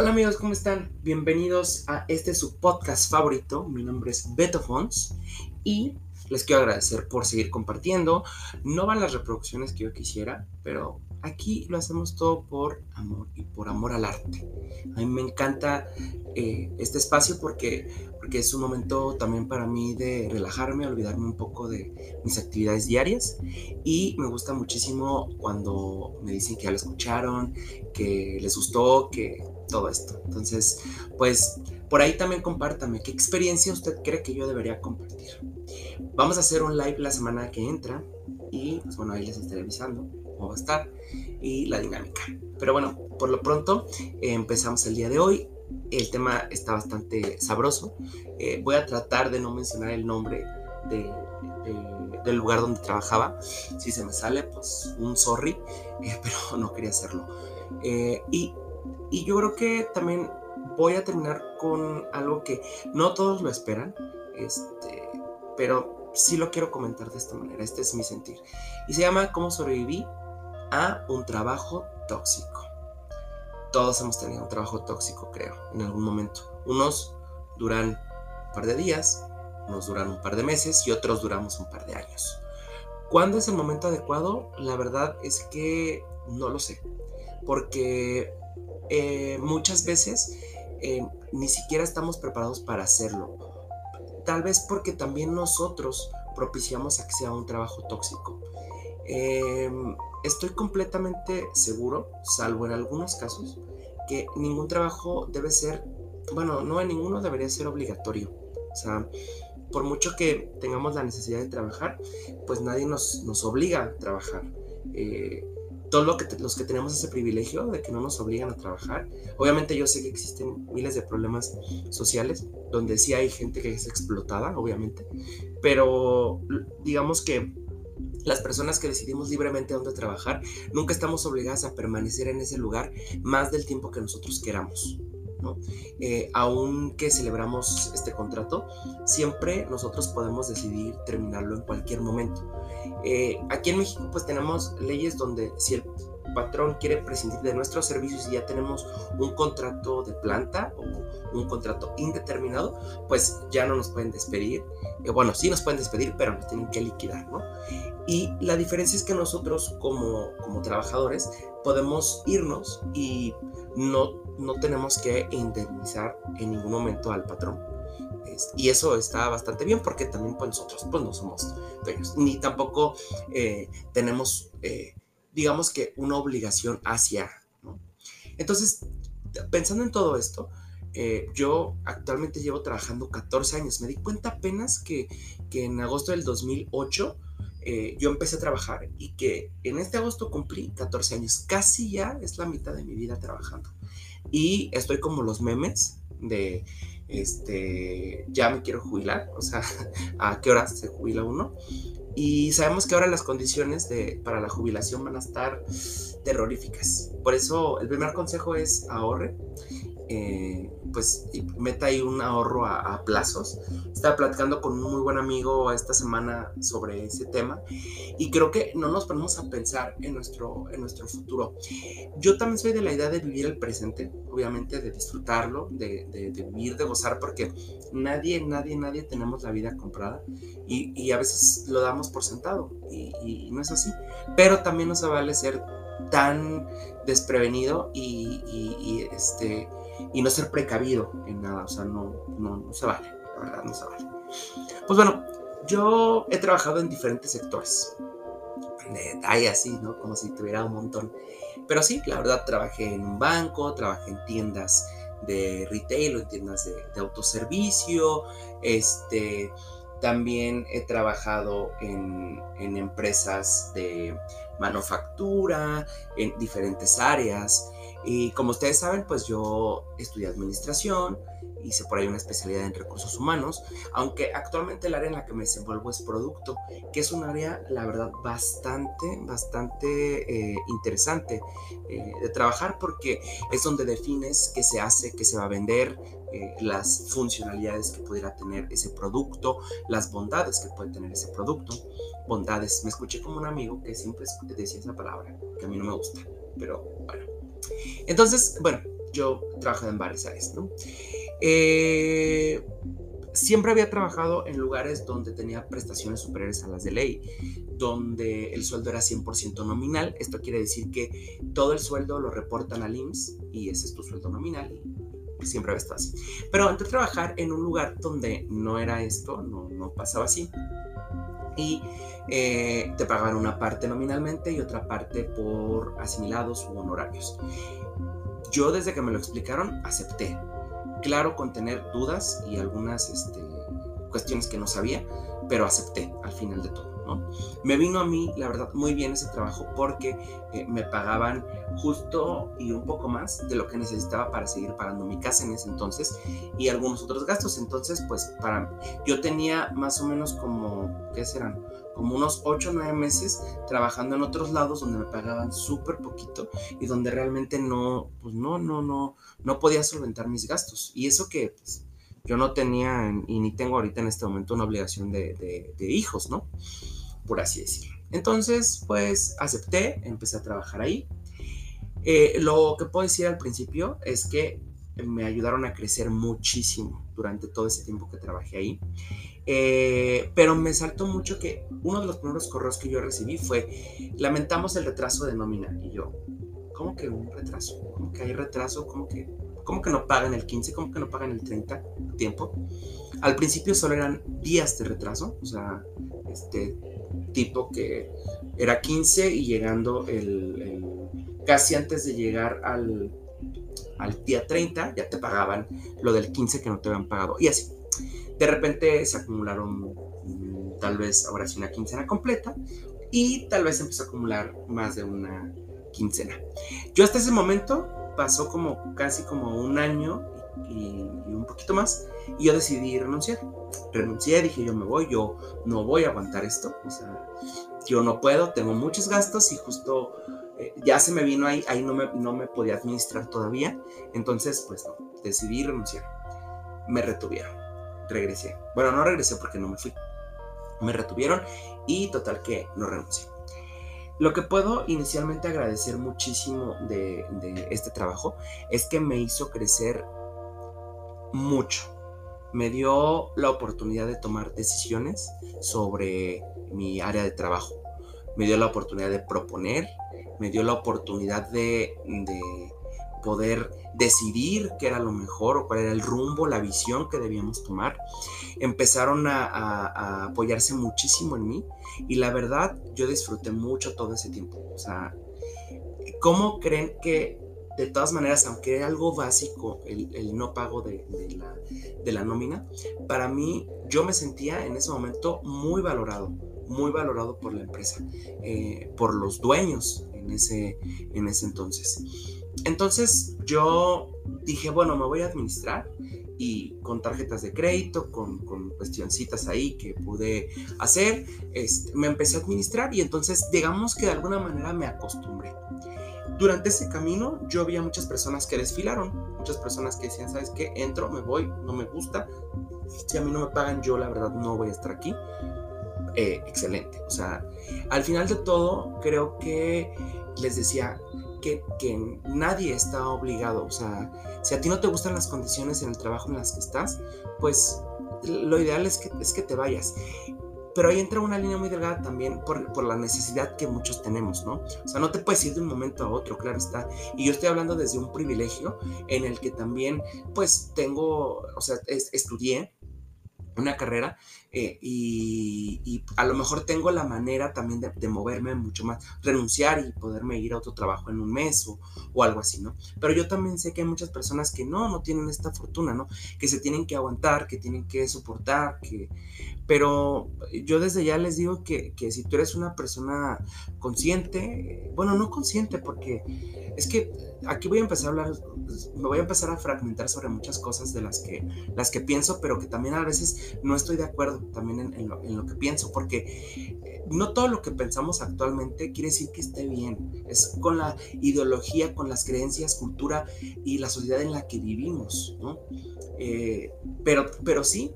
Hola amigos, ¿cómo están? Bienvenidos a este su podcast favorito. Mi nombre es Beto Fons y les quiero agradecer por seguir compartiendo. No van las reproducciones que yo quisiera, pero aquí lo hacemos todo por amor y por amor al arte. A mí me encanta eh, este espacio porque, porque es un momento también para mí de relajarme, olvidarme un poco de mis actividades diarias y me gusta muchísimo cuando me dicen que ya lo escucharon, que les gustó, que todo esto. Entonces, pues por ahí también compártame qué experiencia usted cree que yo debería compartir. Vamos a hacer un live la semana que entra y pues bueno, ahí les estaré avisando cómo va a estar y la dinámica. Pero bueno, por lo pronto empezamos el día de hoy. El tema está bastante sabroso. Eh, voy a tratar de no mencionar el nombre del lugar donde trabajaba. Si se me sale, pues un sorry, pero no quería hacerlo. Eh, y, y yo creo que también voy a terminar con algo que no todos lo esperan, este, pero sí lo quiero comentar de esta manera. Este es mi sentir. Y se llama ¿Cómo sobreviví a un trabajo tóxico? Todos hemos tenido un trabajo tóxico, creo, en algún momento. Unos duran un par de días, unos duran un par de meses y otros duramos un par de años. ¿Cuándo es el momento adecuado? La verdad es que no lo sé. Porque eh, muchas veces eh, ni siquiera estamos preparados para hacerlo. Tal vez porque también nosotros propiciamos a que sea un trabajo tóxico. Em, estoy completamente seguro, salvo en algunos casos, que ningún trabajo debe ser, bueno, no en ninguno debería ser obligatorio. O sea, por mucho que tengamos la necesidad de trabajar, pues nadie nos, nos obliga a trabajar. Eh, todos lo que los que tenemos ese privilegio de que no nos obligan a trabajar. Obviamente yo sé que existen miles de problemas sociales donde sí hay gente que es explotada, obviamente, pero digamos que las personas que decidimos libremente dónde trabajar, nunca estamos obligadas a permanecer en ese lugar más del tiempo que nosotros queramos. ¿no? Eh, aunque celebramos este contrato, siempre nosotros podemos decidir terminarlo en cualquier momento. Eh, aquí en México pues tenemos leyes donde si el patrón quiere prescindir de nuestros servicios y ya tenemos un contrato de planta o un contrato indeterminado, pues ya no nos pueden despedir. Eh, bueno, sí nos pueden despedir, pero nos tienen que liquidar, ¿no? Y la diferencia es que nosotros como, como trabajadores podemos irnos y no, no tenemos que indemnizar en ningún momento al patrón. Y eso está bastante bien porque también pues, nosotros pues, no somos dueños, ni tampoco eh, tenemos, eh, digamos que, una obligación hacia. Entonces, pensando en todo esto, eh, yo actualmente llevo trabajando 14 años. Me di cuenta apenas que, que en agosto del 2008 yo empecé a trabajar y que en este agosto cumplí 14 años. Casi ya es la mitad de mi vida trabajando. Y estoy como los memes de este, ya me quiero jubilar, o sea, a qué hora se jubila uno. Y sabemos que ahora las condiciones de, para la jubilación van a estar terroríficas. Por eso el primer consejo es ahorre eh, pues meta ahí un ahorro a, plazos. Estaba platicando con un muy buen amigo esta semana sobre ese tema y creo que no nos ponemos a pensar en nuestro, en nuestro futuro. Yo también soy de la idea de vivir el presente, obviamente de disfrutarlo, de, vivir, de gozar, porque nadie, nadie, nadie tenemos la vida comprada y, a veces lo damos por sentado y, no es así. Pero también nos vale ser tan desprevenido y, este, y no ser precavido en nada. O sea, no, no, se vale, la verdad, no se vale. Pues bueno, yo he trabajado en diferentes sectores. De detalle así, ¿no? Como si tuviera un montón. Pero sí, la verdad, trabajé en un banco, trabajé en tiendas de retail o en tiendas de, de autoservicio, este, también he trabajado en, empresas de manufactura, en diferentes áreas. Y como ustedes saben, pues yo estudié administración, hice por ahí una especialidad en recursos humanos, aunque actualmente el área en la que me desenvuelvo es producto, que es un área, la verdad, bastante, bastante eh, interesante eh, de trabajar porque es donde defines qué se hace, qué se va a vender, eh, las funcionalidades que pudiera tener ese producto, las bondades que puede tener ese producto. Bondades, me escuché como un amigo que siempre decía esa palabra, que a mí no me gusta, pero bueno. Entonces, bueno, yo trabajé en varias áreas. Eh, siempre había trabajado en lugares donde tenía prestaciones superiores a las de ley, donde el sueldo era 100% nominal. Esto quiere decir que todo el sueldo lo reportan al IMSS y ese es tu sueldo nominal. siempre había estado así. Pero entré a trabajar en un lugar donde no era esto, no, no pasaba así. Y eh, te pagaban una parte nominalmente y otra parte por asimilados u honorarios. Yo desde que me lo explicaron acepté claro con tener dudas y algunas este, cuestiones que no sabía, pero acepté al final de todo. Me vino a mí, la verdad, muy bien ese trabajo porque eh, me pagaban justo y un poco más de lo que necesitaba para seguir pagando mi casa en ese entonces y algunos otros gastos. Entonces, pues para yo tenía más o menos como, ¿qué serán? como unos 8 o 9 meses trabajando en otros lados donde me pagaban súper poquito y donde realmente no, pues no, no, no, no podía solventar mis gastos. Y eso que pues, yo no tenía y ni tengo ahorita en este momento una obligación de, de, hijos, ¿no? Por así decirlo. Entonces, pues acepté, empecé a trabajar ahí. Eh, lo que puedo decir al principio es que me ayudaron a crecer muchísimo durante todo ese tiempo que trabajé ahí. Eh, pero me saltó mucho que uno de los primeros correos que yo recibí fue, lamentamos el retraso de nómina. Y yo, ¿cómo que un retraso? ¿Cómo que hay retraso? ¿Cómo que, cómo que no pagan el 15? ¿Cómo que no pagan el 30 tiempo? Al principio solo eran días de retraso, o sea, este tipo que era 15 y llegando el, casi antes de llegar al, al día 30 ya te pagaban lo del 15 que no te habían pagado y así de repente se acumularon mm, tal vez ahora sí una quincena completa y tal vez empezó a acumular más de una quincena. Yo hasta ese momento pasó como casi como un año y, un poquito más y yo decidí renunciar. Renuncié, dije yo me voy, yo no voy a aguantar esto, o sea, yo no puedo, tengo muchos gastos y justo eh, ya se me vino ahí, ahí no me, no me podía administrar todavía, entonces pues no, decidí renunciar. Me retuvieron regresé. Bueno, no regresé porque no me fui. Me retuvieron y total que no renuncié. Lo que puedo inicialmente agradecer muchísimo de, este trabajo es que me hizo crecer mucho. Me dio la oportunidad de tomar decisiones sobre mi área de trabajo. Me dio la oportunidad de proponer, me dio la oportunidad de, de poder decidir qué era lo mejor o cuál era el rumbo, la visión que debíamos tomar. Empezaron a, apoyarse muchísimo en mí y la verdad yo disfruté mucho todo ese tiempo. O sea, ¿cómo creen que de todas maneras, aunque era algo básico el, no pago de, la, nómina, para mí yo me sentía en ese momento muy valorado, muy valorado por la empresa, eh, por los dueños en ese, en ese entonces. Entonces yo dije, bueno, me voy a administrar y con tarjetas de crédito, con, cuestioncitas ahí que pude hacer, este, me empecé a administrar y entonces digamos que de alguna manera me acostumbré. Durante ese camino yo vi a muchas personas que desfilaron, muchas personas que decían, ¿sabes qué? Entro, me voy, no me gusta, si a mí no me pagan yo la verdad no voy a estar aquí. Eh, excelente, o sea, al final de todo creo que les decía, que, nadie está obligado. O sea, si a ti no te gustan las condiciones en el trabajo en las que estás, pues lo ideal es que, es que te vayas. Pero ahí entra una línea muy delgada también por, por, la necesidad que muchos tenemos, ¿no? O sea, no te puedes ir de un momento a otro, claro está. Y yo estoy hablando desde un privilegio en el que también, pues, tengo, o sea, estudié, una carrera eh, y, a lo mejor tengo la manera también de, moverme mucho más, renunciar y poderme ir a otro trabajo en un mes o, o, algo así, ¿no? Pero yo también sé que hay muchas personas que no, no tienen esta fortuna, ¿no? Que se tienen que aguantar, que tienen que soportar, que... Pero yo desde ya les digo que, que si tú eres una persona consciente, bueno, no consciente porque es que aquí voy a empezar a hablar, me voy a empezar a fragmentar sobre muchas cosas de las que, las que pienso, pero que también a veces no estoy de acuerdo también en, lo, en lo, que pienso, porque eh, no todo lo que pensamos actualmente quiere decir que esté bien, es con la ideología, con las creencias, cultura y la sociedad en la que vivimos, ¿no? Eh, pero, pero sí,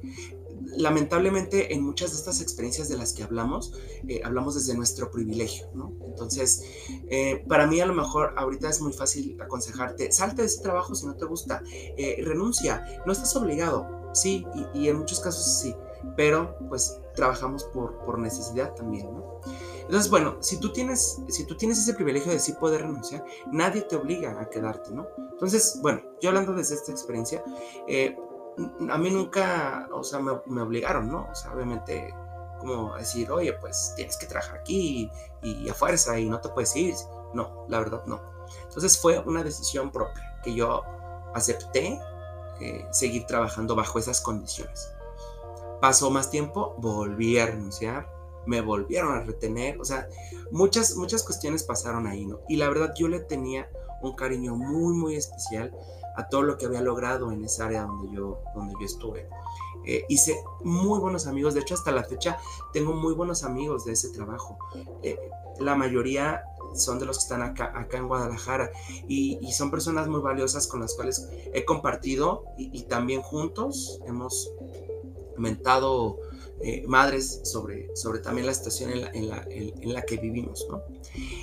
lamentablemente en muchas de estas experiencias de las que hablamos, eh, hablamos desde nuestro privilegio, ¿no? Entonces, eh, para mí a lo mejor ahorita es muy fácil aconsejarte, salte de ese trabajo si no te gusta, renuncia, no estás obligado, sí, y, en muchos casos sí, pero pues trabajamos por, necesidad también, ¿no? Entonces, bueno, si tú, tienes, si tú tienes ese privilegio de sí poder renunciar, nadie te obliga a quedarte, ¿no? Entonces, bueno, yo hablando desde esta experiencia, eh, a mí nunca, o sea, me, obligaron, ¿no? O sea, obviamente, como decir, oye, pues tienes que trabajar aquí y, a fuerza y no te puedes ir. No, la verdad no. Entonces fue una decisión propia que yo acepté eh, seguir trabajando bajo esas condiciones. Pasó más tiempo, volví a renunciar, me volvieron a retener, o sea, muchas, muchas cuestiones pasaron ahí, ¿no? Y la verdad yo le tenía un cariño muy, muy especial a todo lo que había logrado en esa área donde yo, donde yo estuve. Eh, hice muy buenos amigos, de hecho hasta la fecha tengo muy buenos amigos de ese trabajo. Eh, la mayoría son de los que están acá, acá en Guadalajara y, son personas muy valiosas con las cuales he compartido y, también juntos hemos mentado eh, madres sobre, sobre también la situación en la, en la, en, la que vivimos. ¿no?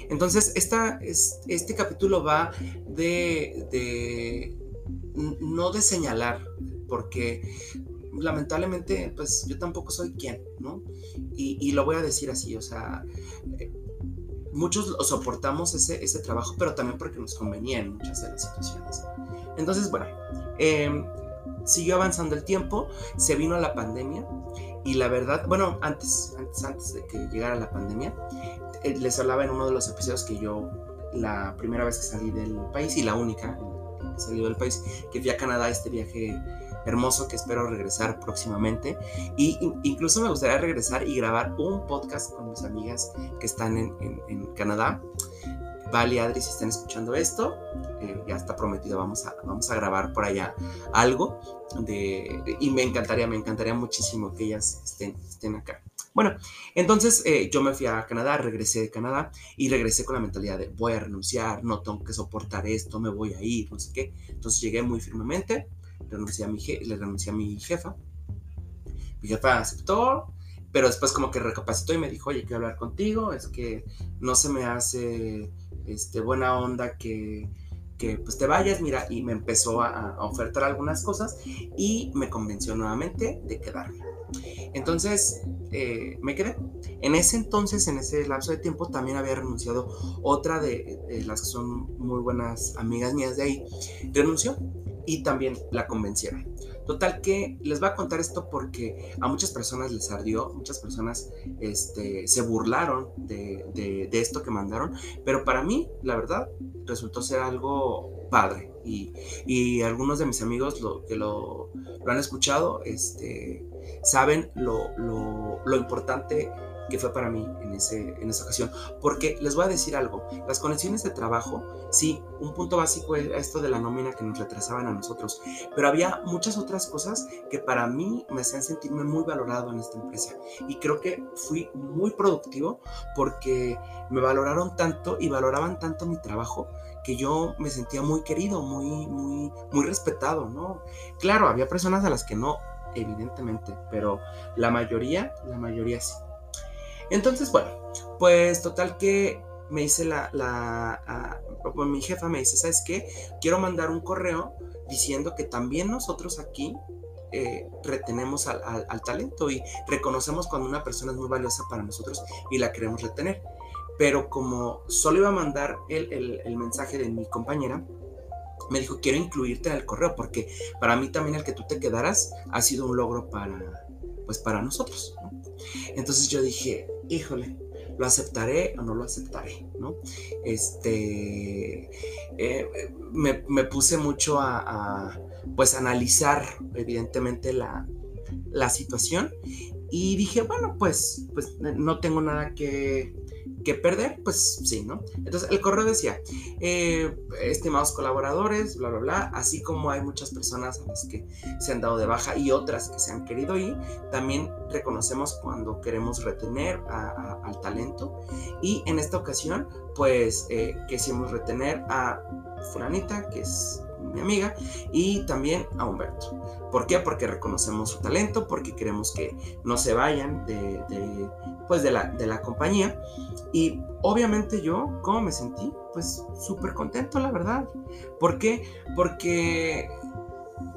Entonces, esta, este capítulo va de, de, no de señalar, porque lamentablemente, pues yo tampoco soy quien, ¿no? Y, y lo voy a decir así, o sea, muchos soportamos ese, ese trabajo, pero también porque nos convenía en muchas de las situaciones. Entonces, bueno, eh, siguió avanzando el tiempo, se vino la pandemia y la verdad, bueno, antes, antes, antes de que llegara la pandemia, eh, les hablaba en uno de los episodios que yo, la primera vez que salí del país y la única que salí del país, que fui a Canadá, este viaje hermoso que espero regresar próximamente. Y incluso me gustaría regresar y grabar un podcast con mis amigas que están en, Canadá. Vale, Adri, si están escuchando esto, eh, ya está prometido, vamos a, vamos a grabar por allá algo. De, y me encantaría, me encantaría muchísimo que ellas estén, estén acá. Bueno, entonces eh, yo me fui a Canadá, regresé de Canadá y regresé con la mentalidad de voy a renunciar, no tengo que soportar esto, me voy a ir, no sé qué. Entonces llegué muy firmemente, renuncié a mi le renuncié a mi jefa. Mi jefa aceptó, pero después como que recapacitó y me dijo, oye, quiero hablar contigo, es que no se me hace este, buena onda que, que pues te vayas, mira, y me empezó a, ofertar algunas cosas y me convenció nuevamente de quedarme. Entonces eh, me quedé. En ese entonces, en ese lapso de tiempo, también había renunciado otra de, de las que son muy buenas amigas mías de ahí. Renunció y también la convencieron. Total que les voy a contar esto porque a muchas personas les ardió, muchas personas este, se burlaron de, de, esto que mandaron, pero para mí, la verdad, resultó ser algo padre. Y, y algunos de mis amigos lo, que lo, lo han escuchado este, saben lo, lo, lo importante que fue para mí en, ese, en esa ocasión. Porque les voy a decir algo, las conexiones de trabajo, sí, un punto básico es esto de la nómina que nos retrasaban a nosotros, pero había muchas otras cosas que para mí me hacían sentirme muy valorado en esta empresa. Y creo que fui muy productivo porque me valoraron tanto y valoraban tanto mi trabajo que yo me sentía muy querido, muy, muy, muy respetado, ¿no? Claro, había personas a las que no, evidentemente, pero la mayoría, la mayoría sí. Entonces, bueno, pues total que me dice la, mi jefa me dice, ¿sabes qué? Quiero mandar un correo diciendo que también nosotros aquí eh, retenemos al, talento y reconocemos cuando una persona es muy valiosa para nosotros y la queremos retener. Pero como solo iba a mandar el, el, mensaje de mi compañera, me dijo, quiero incluirte en el correo porque para mí también el que tú te quedaras ha sido un logro para, pues para nosotros. Entonces yo dije, híjole, ¿lo aceptaré o no lo aceptaré? ¿no? Este, eh, me, puse mucho a, pues analizar evidentemente la, la situación y dije, bueno, pues, pues no tengo nada que, que perder, pues sí, ¿no? Entonces el correo decía, eh, estimados colaboradores, bla, bla, bla, así como hay muchas personas a las que se han dado de baja y otras que se han querido ir, también reconocemos cuando queremos retener al talento y en esta ocasión, pues eh, quisimos retener a fulanita, que es mi amiga, y también a Humberto. ¿Por qué? Porque reconocemos su talento, porque queremos que no se vayan de, pues de, la, de la compañía. Y obviamente yo, ¿cómo me sentí? Pues súper contento, la verdad. ¿Por qué? Porque,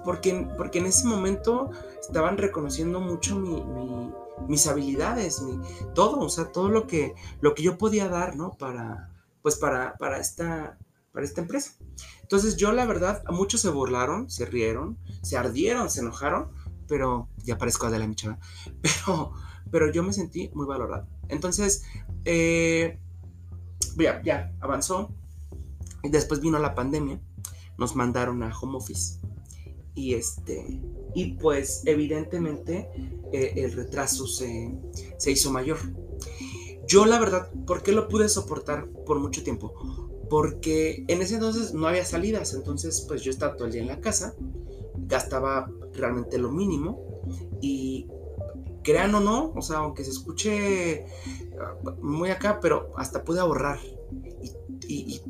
porque, porque en ese momento estaban reconociendo mucho mi, mis habilidades, mi, todo, o sea, todo lo que, lo que yo podía dar, ¿no? Para, pues para, para, esta, para esta empresa. Entonces yo la verdad, a muchos se burlaron, se rieron, se ardieron, se enojaron, pero ya parezco de la Michela, pero, pero yo me sentí muy valorado. Entonces, eh, ya, ya avanzó. Y después vino la pandemia, nos mandaron a home office. Y este, y pues evidentemente eh, el retraso se, se hizo mayor. Yo la verdad, ¿por qué lo pude soportar por mucho tiempo? Porque en ese entonces no había salidas, entonces pues yo estaba todo el día en la casa, gastaba realmente lo mínimo y crean o no, o sea, aunque se escuche ah, muy acá, pero hasta pude ahorrar. Y, y, y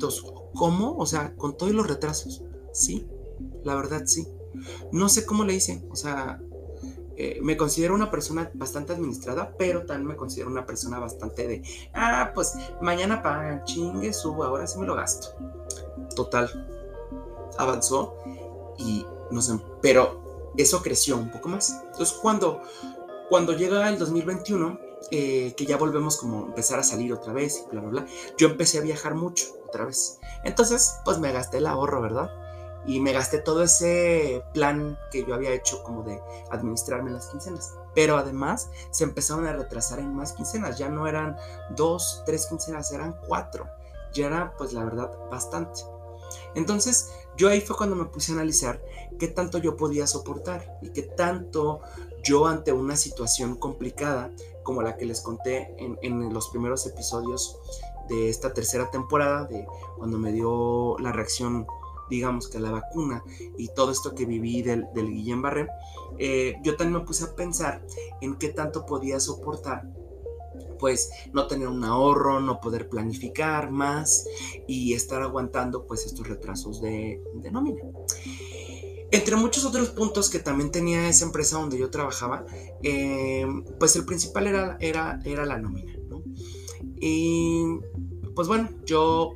¿cómo? O sea, con todos los retrasos, sí, la verdad sí. No sé cómo le hice, o sea, eh, me considero una persona bastante administrada, pero también me considero una persona bastante de, ah, pues mañana pagan, chingue, subo, ahora sí me lo gasto. Total, avanzó y no sé, pero eso creció un poco más. Entonces cuando, cuando llega el 2021, eh, que ya volvemos como empezar a salir otra vez y bla, bla, bla, yo empecé a viajar mucho otra vez. Entonces, pues me gasté el ahorro, ¿verdad? Y me gasté todo ese plan que yo había hecho como de administrarme las quincenas. Pero además se empezaron a retrasar en más quincenas, ya no eran dos, tres quincenas, eran cuatro. Ya era pues la verdad bastante. Entonces yo ahí fue cuando me puse a analizar qué tanto yo podía soportar y qué tanto yo ante una situación complicada como la que les conté en, en los primeros episodios de esta tercera temporada, de cuando me dio la reacción digamos que la vacuna y todo esto que viví del, del Guillén Barré, eh, yo también me puse a pensar en qué tanto podía soportar pues no tener un ahorro, no poder planificar más y estar aguantando pues estos retrasos de, de nómina. Entre muchos otros puntos que también tenía esa empresa donde yo trabajaba, eh, pues el principal era, era, era la nómina. ¿no? Y pues bueno, yo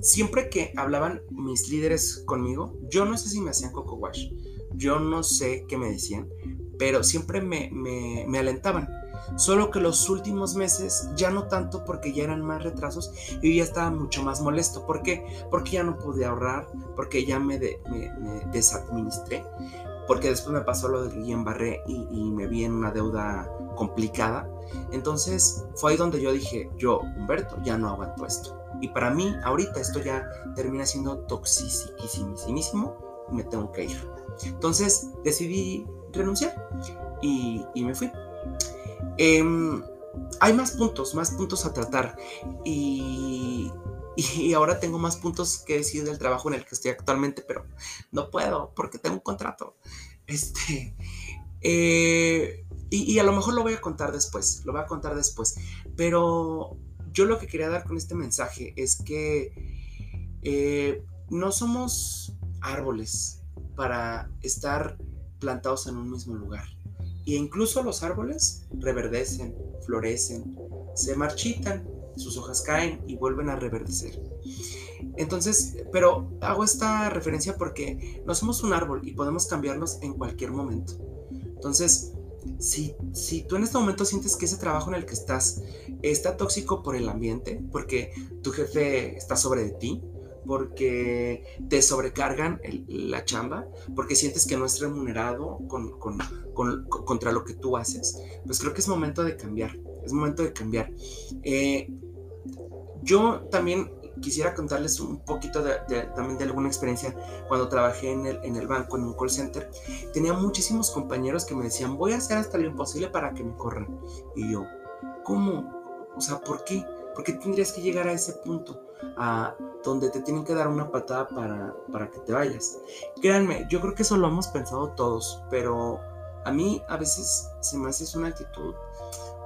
siempre que hablaban mis líderes conmigo, yo no sé si me hacían coco wash, yo no sé qué me decían, pero siempre me, me, alentaban. Solo que los últimos meses ya no tanto porque ya eran más retrasos y ya estaba mucho más molesto. ¿Por qué? Porque ya no pude ahorrar, porque ya me, me, desadministré, porque después me pasó lo de Guillén Barré y, y, me vi en una deuda complicada. Entonces fue ahí donde yo dije, yo, Humberto, ya no aguanto esto. Y para mí, ahorita esto ya termina siendo toxicísimo y me tengo que ir. Entonces decidí renunciar y, me fui. Em, hay más puntos, más puntos a tratar. Y, ahora tengo más puntos que decir del trabajo en el que estoy actualmente, pero no puedo porque tengo un contrato. Este. Eh, y, a lo mejor lo voy a contar después, lo voy a contar después. Pero yo lo que quería dar con este mensaje es que eh, no somos árboles para estar plantados en un mismo lugar. E incluso los árboles reverdecen, florecen, se marchitan, sus hojas caen y vuelven a reverdecer. Entonces, pero hago esta referencia porque no somos un árbol y podemos cambiarlos en cualquier momento. Entonces, si, si tú en este momento sientes que ese trabajo en el que estás está tóxico por el ambiente, porque tu jefe está sobre de ti, porque te sobrecargan la chamba, porque sientes que no es remunerado con, con, contra lo que tú haces, pues creo que es momento de cambiar, es momento de cambiar. Eh, yo también quisiera contarles un poquito de, también de alguna experiencia cuando trabajé en el, en el banco, en un call center. Tenía muchísimos compañeros que me decían, voy a hacer hasta lo imposible para que me corran. Y yo, ¿cómo? O sea, ¿por qué? ¿Por qué tendrías que llegar a ese punto? A donde te tienen que dar una patada para, para que te vayas. Créanme, yo creo que eso lo hemos pensado todos, pero a mí a veces se me hace una actitud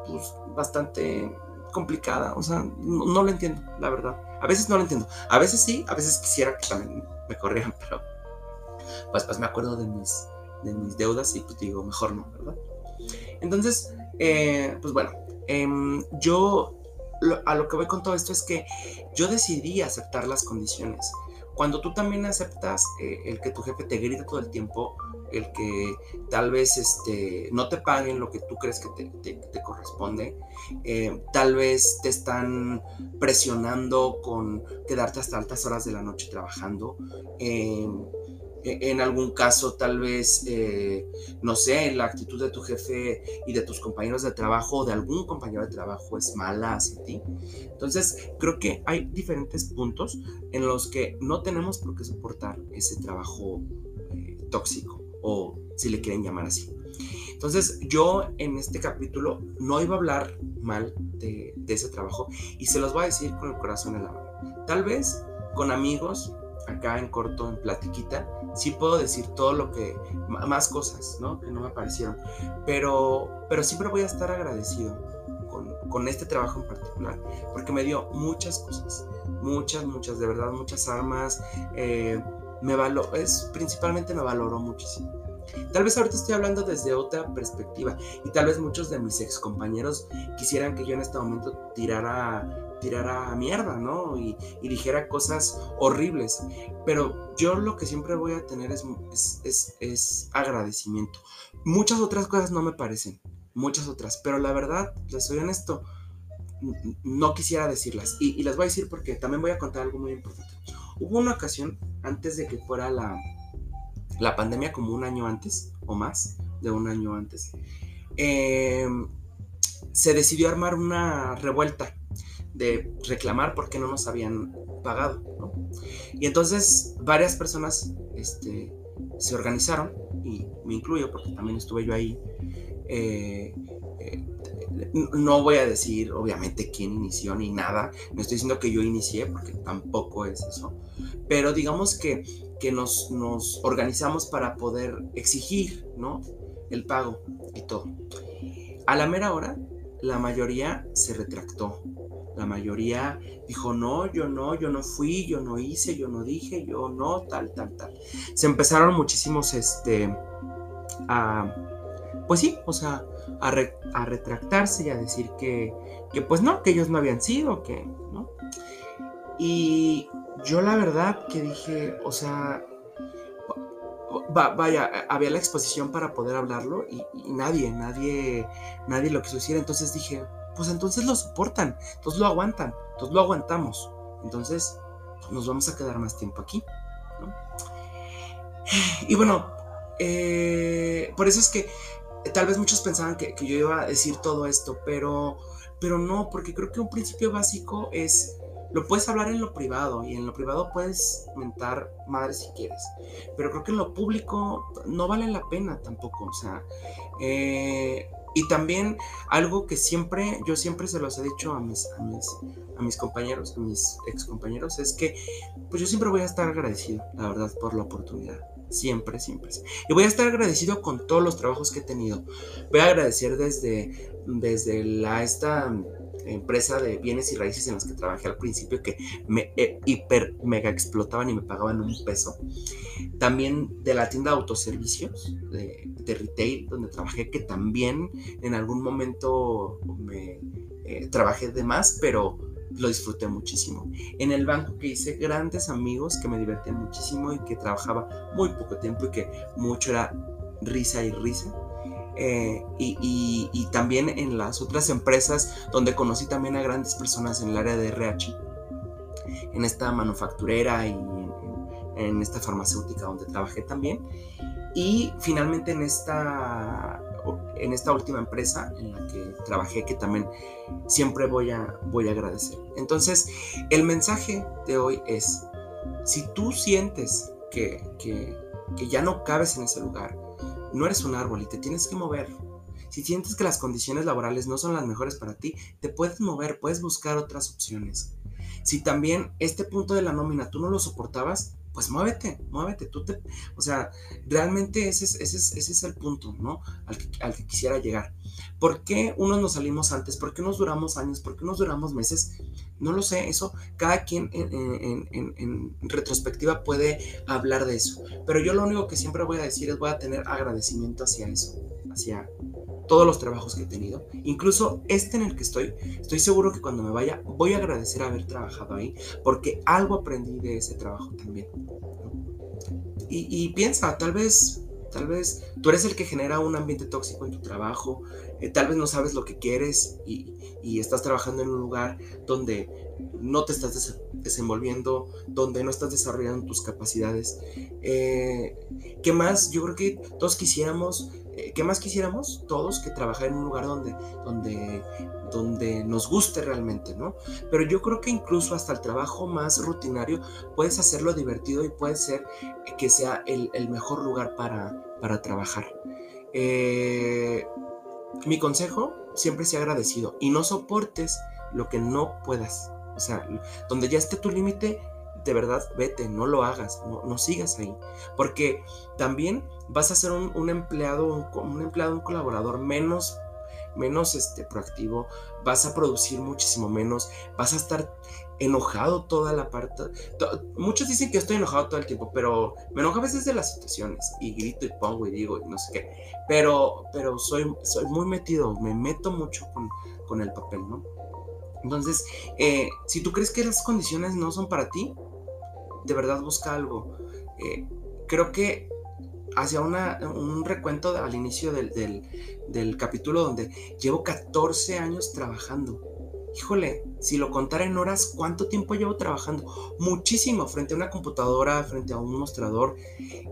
pues, bastante complicada. O sea, no, lo entiendo, la verdad. A veces no lo entiendo. A veces sí, a veces quisiera que también me corrieran, pero pues, pues me acuerdo de mis, de mis deudas y pues digo, mejor no, ¿verdad? Entonces, eh, pues bueno, em, yo a lo que voy con todo esto es que yo decidí aceptar las condiciones. Cuando tú también aceptas eh, el que tu jefe te grite todo el tiempo, el que tal vez este, no te paguen lo que tú crees que te, corresponde, eh, tal vez te están presionando con quedarte hasta altas horas de la noche trabajando. Eh, e, en algún caso tal vez, eh, no sé, la actitud de tu jefe y de tus compañeros de trabajo o de algún compañero de trabajo es mala hacia ti. Entonces, creo que hay diferentes puntos en los que no tenemos por qué soportar ese trabajo tóxico o si le quieren llamar así. Entonces, yo en este capítulo no iba a hablar mal de, de ese trabajo y se los voy a decir con el corazón en la mano. Tal vez con amigos acá en corto, en platiquita, sí puedo decir todo lo que, más cosas, ¿no? Que no me parecieron. Pero, pero siempre voy a estar agradecido con, con este trabajo en particular, porque me dio muchas cosas, muchas, muchas, de verdad, muchas armas. Eh, me valoró, es, principalmente me valoró muchísimo. Tal vez ahorita estoy hablando desde otra perspectiva y tal vez muchos de mis ex compañeros quisieran que yo en este momento tirara tirara mierda, ¿no? Y, dijera cosas horribles. Pero yo lo que siempre voy a tener es, es, agradecimiento. Muchas otras cosas no me parecen, muchas otras, pero la verdad, les soy honesto, no quisiera decirlas. Y, les voy a decir porque también voy a contar algo muy importante. Hubo una ocasión, antes de que fuera la, la pandemia, como un año antes, o más de un año antes, em, se decidió armar una revuelta de reclamar por qué no nos habían pagado. Y entonces varias personas este, se organizaron, y me incluyo porque también estuve yo ahí. Eh, no voy a decir obviamente quién inició ni nada, no estoy diciendo que yo inicié porque tampoco es eso, pero digamos que, que nos, nos organizamos para poder exigir ¿no? el pago y todo. A la mera hora, la mayoría se retractó, la mayoría dijo, no, yo no, yo no fui, yo no hice, yo no dije, yo no, tal, tal, tal. Se empezaron muchísimos, este, a, pues sí, o sea, a, retractarse y a decir que, que, pues no, que ellos no habían sido, que, ¿no? Y yo la verdad que dije, o sea, vaya, había la exposición para poder hablarlo y, nadie, nadie, nadie lo quiso decir. Entonces dije, pues entonces lo soportan, entonces lo aguantan, entonces lo aguantamos. Entonces nos vamos a quedar más tiempo aquí. Y bueno, eh, por eso es que tal vez muchos pensaban que, yo iba a decir todo esto, pero, pero no, porque creo que un principio básico es, lo puedes hablar en lo privado y en lo privado puedes mentar madre si quieres, pero creo que en lo público no vale la pena tampoco, o sea, eh, y también algo que siempre, yo siempre se los he dicho a mis, a mis, a mis compañeros, a mis ex compañeros, es que pues yo siempre voy a estar agradecido, la verdad, por la oportunidad. Siempre, siempre. Y voy a estar agradecido con todos los trabajos que he tenido. Voy a agradecer desde, desde la, esta empresa de bienes y raíces en las que trabajé al principio que me eh, hiper mega explotaban y me pagaban un peso. También de la tienda de autoservicios, de, retail, donde trabajé, que también en algún momento me eh, trabajé de más, pero lo disfruté muchísimo. En el banco que hice grandes amigos que me divertían muchísimo y que trabajaba muy poco tiempo y que mucho era risa y risa eh, y, también en las otras empresas donde conocí también a grandes personas en el área de RH, en esta manufacturera y en, esta farmacéutica donde trabajé también. Y finalmente en esta, en esta última empresa en la que trabajé, que también siempre voy a, voy a agradecer. Entonces, el mensaje de hoy es, si tú sientes que, que, que ya no cabes en ese lugar, no eres un árbol y te tienes que mover. Si sientes que las condiciones laborales no son las mejores para ti, te puedes mover, puedes buscar otras opciones. Si también este punto de la nómina tú no lo soportabas, pues muévete, muévete, tú te, o sea, realmente ese es, ese ese es el punto, ¿no? Al que, al que, quisiera llegar. ¿Por qué unos nos salimos antes? ¿Por qué nos duramos años? ¿Por qué nos duramos meses? No lo sé, eso cada quien en, en, en, retrospectiva puede hablar de eso. Pero yo lo único que siempre voy a decir es voy a tener agradecimiento hacia eso, hacia todos los trabajos que he tenido, incluso este en el que estoy, estoy seguro que cuando me vaya voy a agradecer haber trabajado ahí, porque algo aprendí de ese trabajo también. Y, piensa, tal vez Tal vez tú eres el que genera un ambiente tóxico en tu trabajo, eh, tal vez no sabes lo que quieres y, y, estás trabajando en un lugar donde no te estás desenvolviendo, donde no estás desarrollando tus capacidades. Eh, ¿Qué más? Yo creo que todos quisiéramos, eh, ¿qué más quisiéramos? Todos que trabajar en un lugar donde, donde donde nos guste realmente, ¿no? Pero yo creo que incluso hasta el trabajo más rutinario puedes hacerlo divertido y puede ser que sea el, mejor lugar para, para trabajar. Eh, mi consejo, siempre sea agradecido y no soportes lo que no puedas. O sea, donde ya esté tu límite, de verdad, vete, no lo hagas, no, sigas ahí. Porque también vas a ser un, empleado, un empleado, un colaborador menos menos este, proactivo, vas a producir muchísimo menos, vas a estar enojado toda la parte. muchos dicen que estoy enojado todo el tiempo, pero me enojo a veces de las situaciones y grito y pongo y digo y no sé qué. Pero, pero soy, soy muy metido, me meto mucho con, con el papel, ¿no? Entonces, eh, si tú crees que las condiciones no son para ti, de verdad busca algo. Eh, creo que hacia un recuento al inicio del, capítulo donde llevo 14 años trabajando. Híjole, si lo contara en horas, ¿cuánto tiempo llevo trabajando? Muchísimo, frente a una computadora, frente a un mostrador.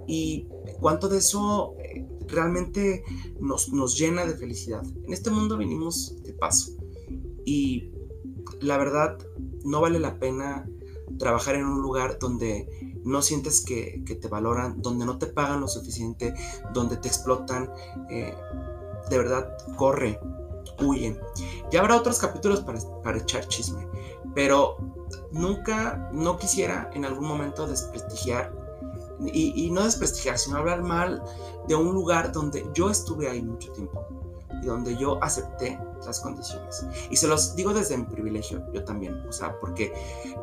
Y cuánto de eso eh, realmente nos, nos llena de felicidad. En este mundo vinimos de paso. Y la verdad, no vale la pena trabajar en un lugar donde no sientes que, te valoran, donde no te pagan lo suficiente, donde te explotan, eh, de verdad, corre, huye. Ya habrá otros capítulos para, echar chisme, pero nunca, no quisiera en algún momento desprestigiar, y, y no desprestigiar, sino hablar mal de un lugar donde yo estuve ahí mucho tiempo y donde yo acepté las condiciones. Y se los digo desde mi privilegio, yo también, o sea, porque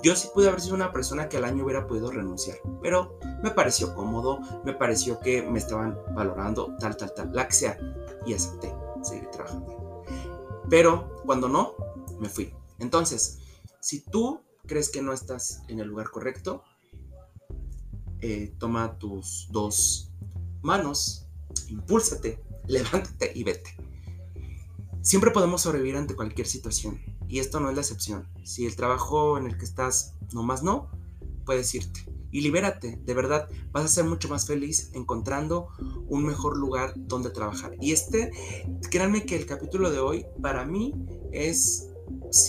yo sí pude haber sido una persona que al año hubiera podido renunciar, pero me pareció cómodo, me pareció que me estaban valorando, tal, tal, tal, la que sea, y acepté seguir trabajando. Pero cuando no, me fui. Entonces, si tú crees que no estás en el lugar correcto, eh, toma tus dos manos, impúlsate, levántate y vete. Siempre podemos sobrevivir ante cualquier situación, y esto no es la excepción. Si el trabajo en el que estás nomás no, puedes irte. Y libérate, de verdad, vas a ser mucho más feliz encontrando un mejor lugar donde trabajar. Y este, créanme que el capítulo de hoy para mí es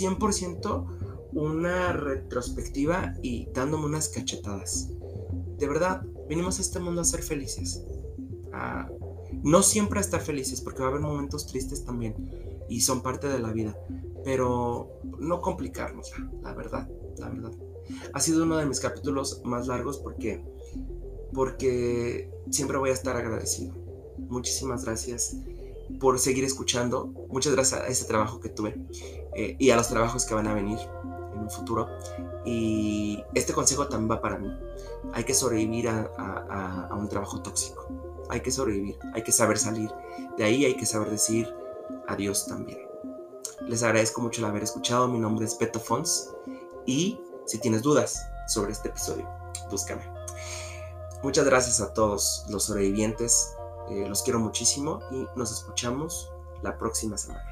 100% una retrospectiva y dándome unas cachetadas. De verdad, vinimos a este mundo a ser felices. No siempre estar felices, porque va a haber momentos tristes también y son parte de la vida, pero no complicarnos, la verdad, la verdad. Ha sido uno de mis capítulos más largos porque, porque siempre voy a estar agradecido. Muchísimas gracias por seguir escuchando. Muchas gracias a ese trabajo que tuve eh, y a los trabajos que van a venir en un futuro. Y este consejo también va para mí. Hay que sobrevivir a un trabajo tóxico. Hay que sobrevivir, hay que saber salir. De ahí hay que saber decir, Adiós también. Les agradezco mucho el haber escuchado. Mi nombre es Beto Fons y si tienes dudas sobre este episodio, búscame. Muchas gracias a todos los sobrevivientes. Eh, los quiero muchísimo y nos escuchamos la próxima semana.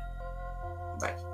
Bye.